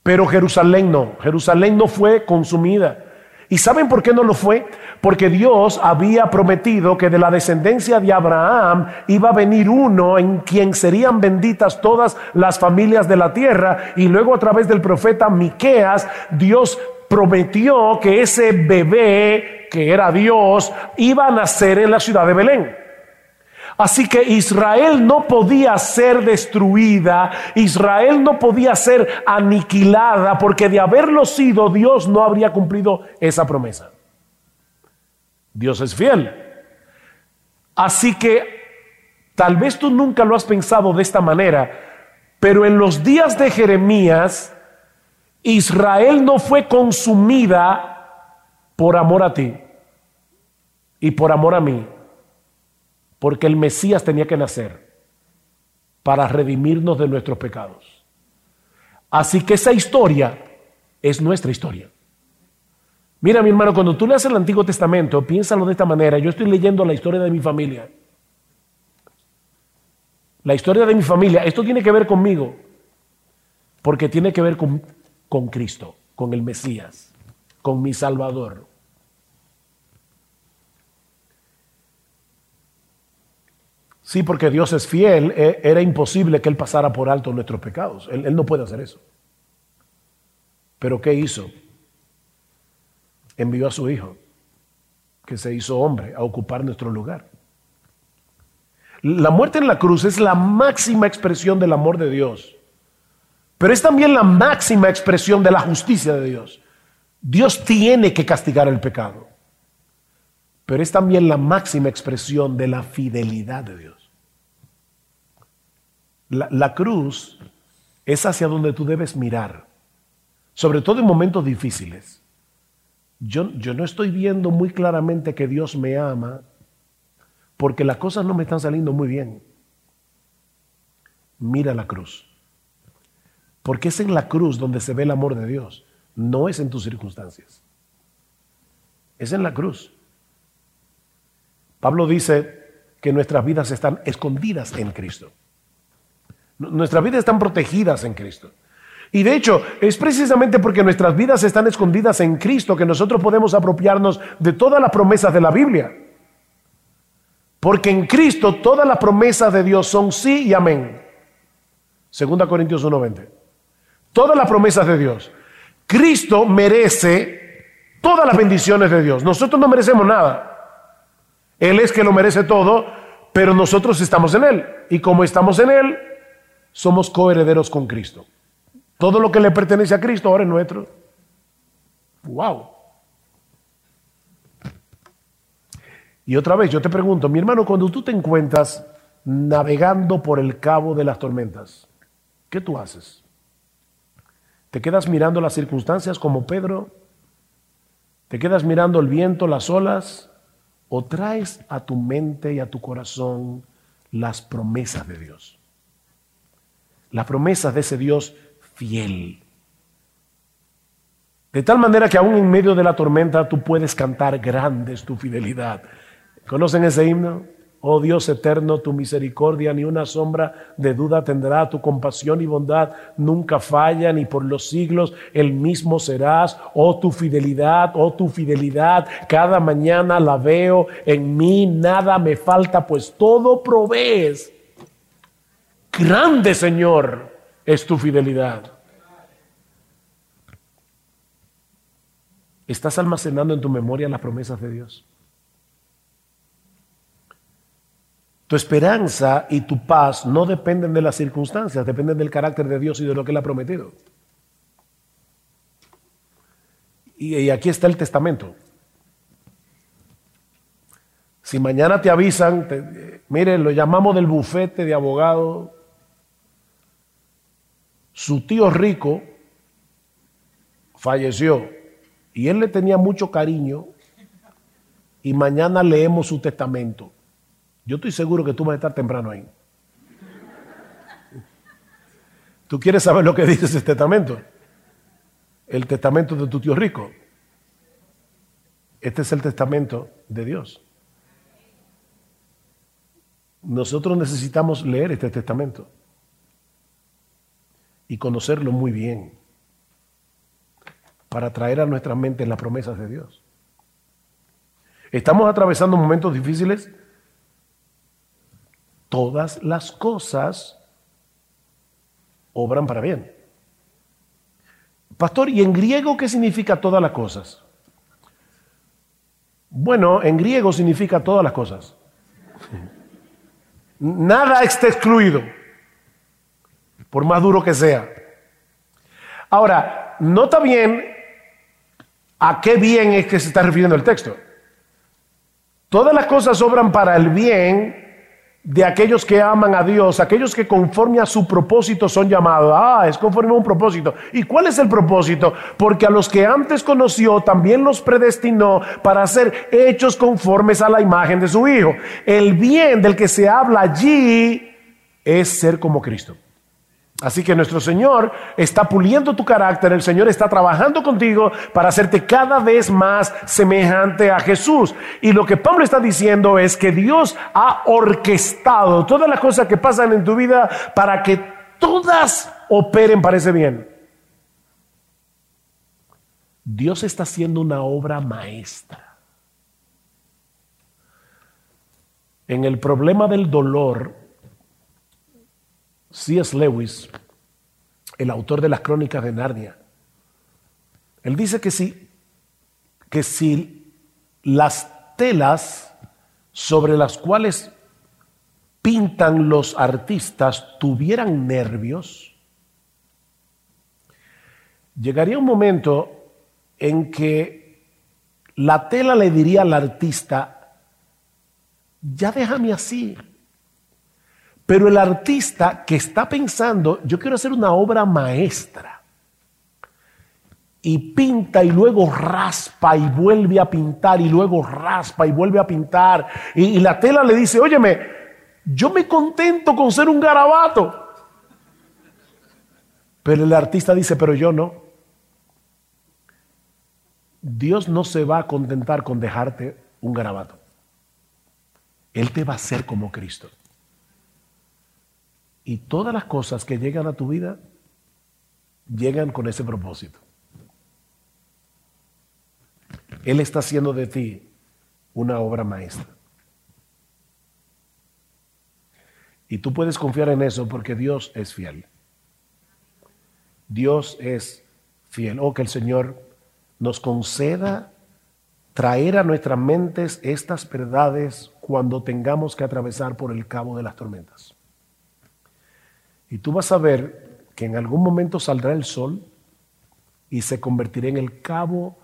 Speaker 1: Pero Jerusalén no, Jerusalén no fue consumida. ¿Y saben por qué no lo fue? Porque Dios había prometido que de la descendencia de Abraham iba a venir uno en quien serían benditas todas las familias de la tierra y luego a través del profeta Miqueas Dios prometió que ese bebé que era Dios iba a nacer en la ciudad de Belén. Así que Israel no podía ser destruida, Israel no podía ser aniquilada, porque de haberlo sido Dios no habría cumplido esa promesa. Dios es fiel. Así que tal vez tú nunca lo has pensado de esta manera, pero en los días de Jeremías, Israel no fue consumida por amor a ti y por amor a mí porque el Mesías tenía que nacer para redimirnos de nuestros pecados. Así que esa historia es nuestra historia. Mira, mi hermano, cuando tú leas el Antiguo Testamento, piénsalo de esta manera. Yo estoy leyendo la historia de mi familia. La historia de mi familia. Esto tiene que ver conmigo. Porque tiene que ver con, con Cristo, con el Mesías, con mi Salvador. Sí, porque Dios es fiel, e, era imposible que Él pasara por alto nuestros pecados. Él, no puede hacer eso. Pero ¿qué hizo? Envió a su Hijo, que se hizo hombre, a ocupar nuestro lugar. La muerte en la cruz es la máxima expresión del amor de Dios, pero es también la máxima expresión de la justicia de Dios. Dios tiene que castigar el pecado, pero es también la máxima expresión de la fidelidad de Dios. La, cruz es hacia donde tú debes mirar, sobre todo en momentos difíciles. Yo, yo, no estoy viendo muy claramente que Dios me ama porque las cosas no me están saliendo muy bien. Mira la cruz. Porque es en la cruz donde se ve el amor de Dios, no es en tus circunstancias. Es en la cruz. Pablo dice que nuestras vidas están escondidas en Cristo. Nuestras vidas están protegidas en Cristo. Y de hecho, es precisamente porque nuestras vidas están escondidas en Cristo que nosotros podemos apropiarnos de todas las promesas de la Biblia. Porque en Cristo todas las promesas de Dios son sí y amén. Segunda Corintios 1:20. Todas las promesas de Dios. Cristo merece todas las bendiciones de Dios. Nosotros no merecemos nada. Él es que lo merece todo, pero nosotros estamos en Él. Y como estamos en Él, somos coherederos con Cristo. Todo lo que le pertenece a Cristo ahora es nuestro. ¡Wow! Y otra vez, yo te pregunto, mi hermano, cuando tú te encuentras navegando por el cabo de las tormentas, ¿qué tú haces? ¿Te quedas mirando las circunstancias como Pedro? ¿Te quedas mirando el viento, las olas? ¿O traes a tu mente y a tu corazón las promesas de Dios? las promesas de ese Dios fiel. De tal manera que aún en medio de la tormenta tú puedes cantar grande es tu fidelidad. ¿Conocen ese himno? Oh Dios eterno, tu misericordia ni una sombra de duda tendrá, tu compasión y bondad nunca fallan y por los siglos el mismo serás. Oh tu fidelidad, oh tu fidelidad, cada mañana la veo, en mí nada me falta, pues todo provees Grande Señor es tu fidelidad. ¿Estás almacenando en tu memoria las promesas de Dios? Tu esperanza y tu paz no dependen de las circunstancias, dependen del carácter de Dios y de lo que Él ha prometido. Y, aquí está el testamento. Si mañana te avisan, mire, lo llamamos del bufete de abogado, su tío rico falleció y él le tenía mucho cariño y mañana leemos su testamento. Yo estoy seguro que tú vas a estar temprano ahí. ¿Tú quieres saber lo que dice ese testamento? El testamento de tu tío rico. Este es el testamento de Dios. Nosotros necesitamos leer este testamento y conocerlo muy bien para traer a nuestra mente las promesas de Dios. Estamos atravesando momentos difíciles. Todas las cosas obran para bien. Pastor, ¿y en griego qué significa todas las cosas? Bueno, en griego significa todas las cosas. Nada está excluido, por más duro que sea. Ahora, nota bien a qué bien es que se está refiriendo el texto. Todas las cosas obran para el bien de aquellos que aman a Dios, aquellos que conforme a su propósito son llamados. Ah, es conforme a un propósito. ¿Y cuál es el propósito? Porque a los que antes conoció también los predestinó para ser hechos conformes a la imagen de su Hijo. El bien del que se habla allí es ser como Cristo. Así que nuestro Señor está puliendo tu carácter, el Señor está trabajando contigo para hacerte cada vez más semejante a Jesús. Y lo que Pablo está diciendo es que Dios ha orquestado todas las cosas que pasan en tu vida para que todas operen para ese bien. Dios está haciendo una obra maestra. En el problema del dolor, C.S. Lewis, el autor de las crónicas de Narnia, él dice que si, que si las telas sobre las cuales pintan los artistas tuvieran nervios, llegaría un momento en que la tela le diría al artista, ya déjame así, pero el artista que está pensando, yo quiero hacer una obra maestra, y pinta y luego raspa y vuelve a pintar y luego raspa y vuelve a pintar, y, la tela le dice, óyeme, yo me contento con ser un garabato. Pero el artista dice, pero yo no. Dios no se va a contentar con dejarte un garabato. Él te va a hacer como Cristo. Y todas las cosas que llegan a tu vida llegan con ese propósito. Él está haciendo de ti una obra maestra. Y tú puedes confiar en eso porque Dios es fiel. Dios es fiel. Oh, que el Señor nos conceda traer a nuestras mentes estas verdades cuando tengamos que atravesar por el cabo de las tormentas. Y tú vas a ver que en algún momento saldrá el sol y se convertirá en el cabo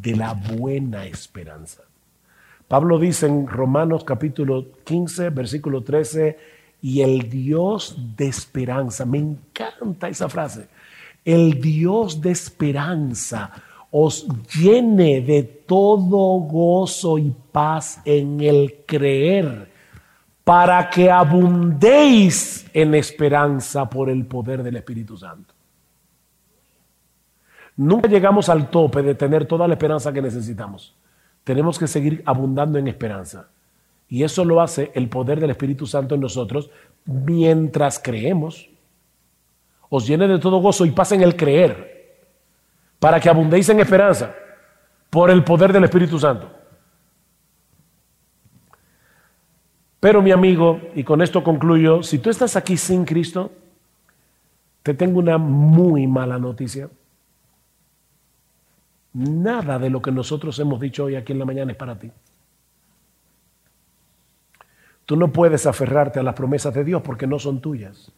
Speaker 1: de la buena esperanza. Pablo dice en Romanos capítulo 15, versículo 13, y el Dios de esperanza, me encanta esa frase, el Dios de esperanza os llene de todo gozo y paz en el creer para que abundéis en esperanza por el poder del Espíritu Santo. Nunca llegamos al tope de tener toda la esperanza que necesitamos. Tenemos que seguir abundando en esperanza. Y eso lo hace el poder del Espíritu Santo en nosotros mientras creemos. Os llene de todo gozo y pasen el creer, para que abundéis en esperanza por el poder del Espíritu Santo. Pero mi amigo, y con esto concluyo, si tú estás aquí sin Cristo, te tengo una muy mala noticia. Nada de lo que nosotros hemos dicho hoy aquí en la mañana es para ti. Tú no puedes aferrarte a las promesas de Dios porque no son tuyas.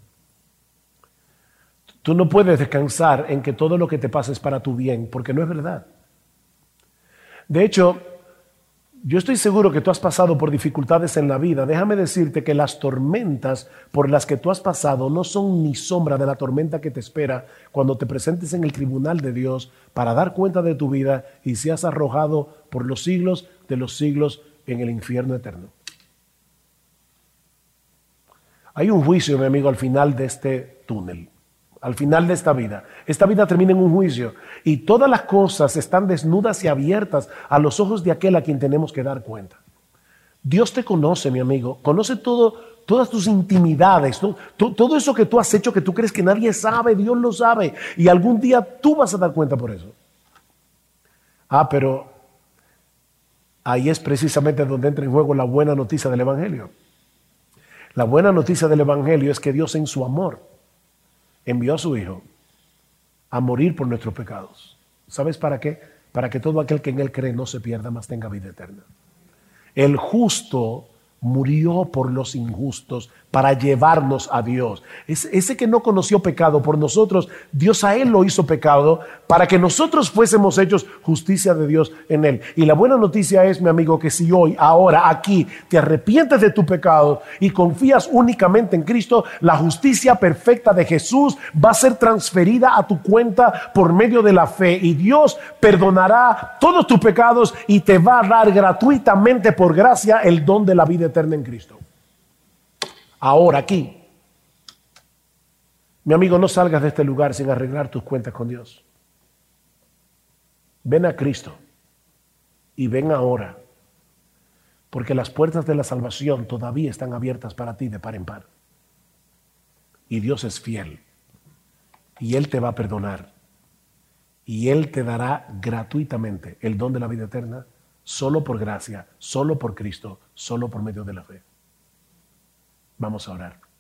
Speaker 1: Tú no puedes descansar en que todo lo que te pasa es para tu bien, porque no es verdad. De hecho, yo estoy seguro que tú has pasado por dificultades en la vida. Déjame decirte que las tormentas por las que tú has pasado no son ni sombra de la tormenta que te espera cuando te presentes en el tribunal de Dios para dar cuenta de tu vida y seas arrojado por los siglos de los siglos en el infierno eterno. Hay un juicio, mi amigo, al final de este túnel al final de esta vida. Esta vida termina en un juicio y todas las cosas están desnudas y abiertas a los ojos de aquel a quien tenemos que dar cuenta. Dios te conoce, mi amigo, conoce todo, todas tus intimidades, todo eso que tú has hecho que tú crees que nadie sabe, Dios lo sabe y algún día tú vas a dar cuenta por eso. Ah, pero ahí es precisamente donde entra en juego la buena noticia del Evangelio. La buena noticia del Evangelio es que Dios en su amor envió a su Hijo a morir por nuestros pecados. ¿Sabes para qué? Para que todo aquel que en Él cree no se pierda, más tenga vida eterna. El justo murió por los injustos para llevarnos a Dios. ese que no conoció pecado por nosotros, Dios a él lo hizo pecado para que nosotros fuésemos hechos justicia de Dios en él. Y la buena noticia es, mi amigo, que si hoy, ahora, aquí, te arrepientes de tu pecado y confías únicamente en Cristo, la justicia perfecta de Jesús va a ser transferida a tu cuenta por medio de la fe y Dios perdonará todos tus pecados y te va a dar gratuitamente por gracia el don de la vida eterna en Cristo. Ahora, aquí. Mi amigo, no salgas de este lugar sin arreglar tus cuentas con Dios. Ven a Cristo y ven ahora, porque las puertas de la salvación todavía están abiertas para ti de par en par. Y Dios es fiel y Él te va a perdonar y Él te dará gratuitamente el don de la vida eterna solo por gracia, solo por Cristo, solo por medio de la fe. Vamos a orar.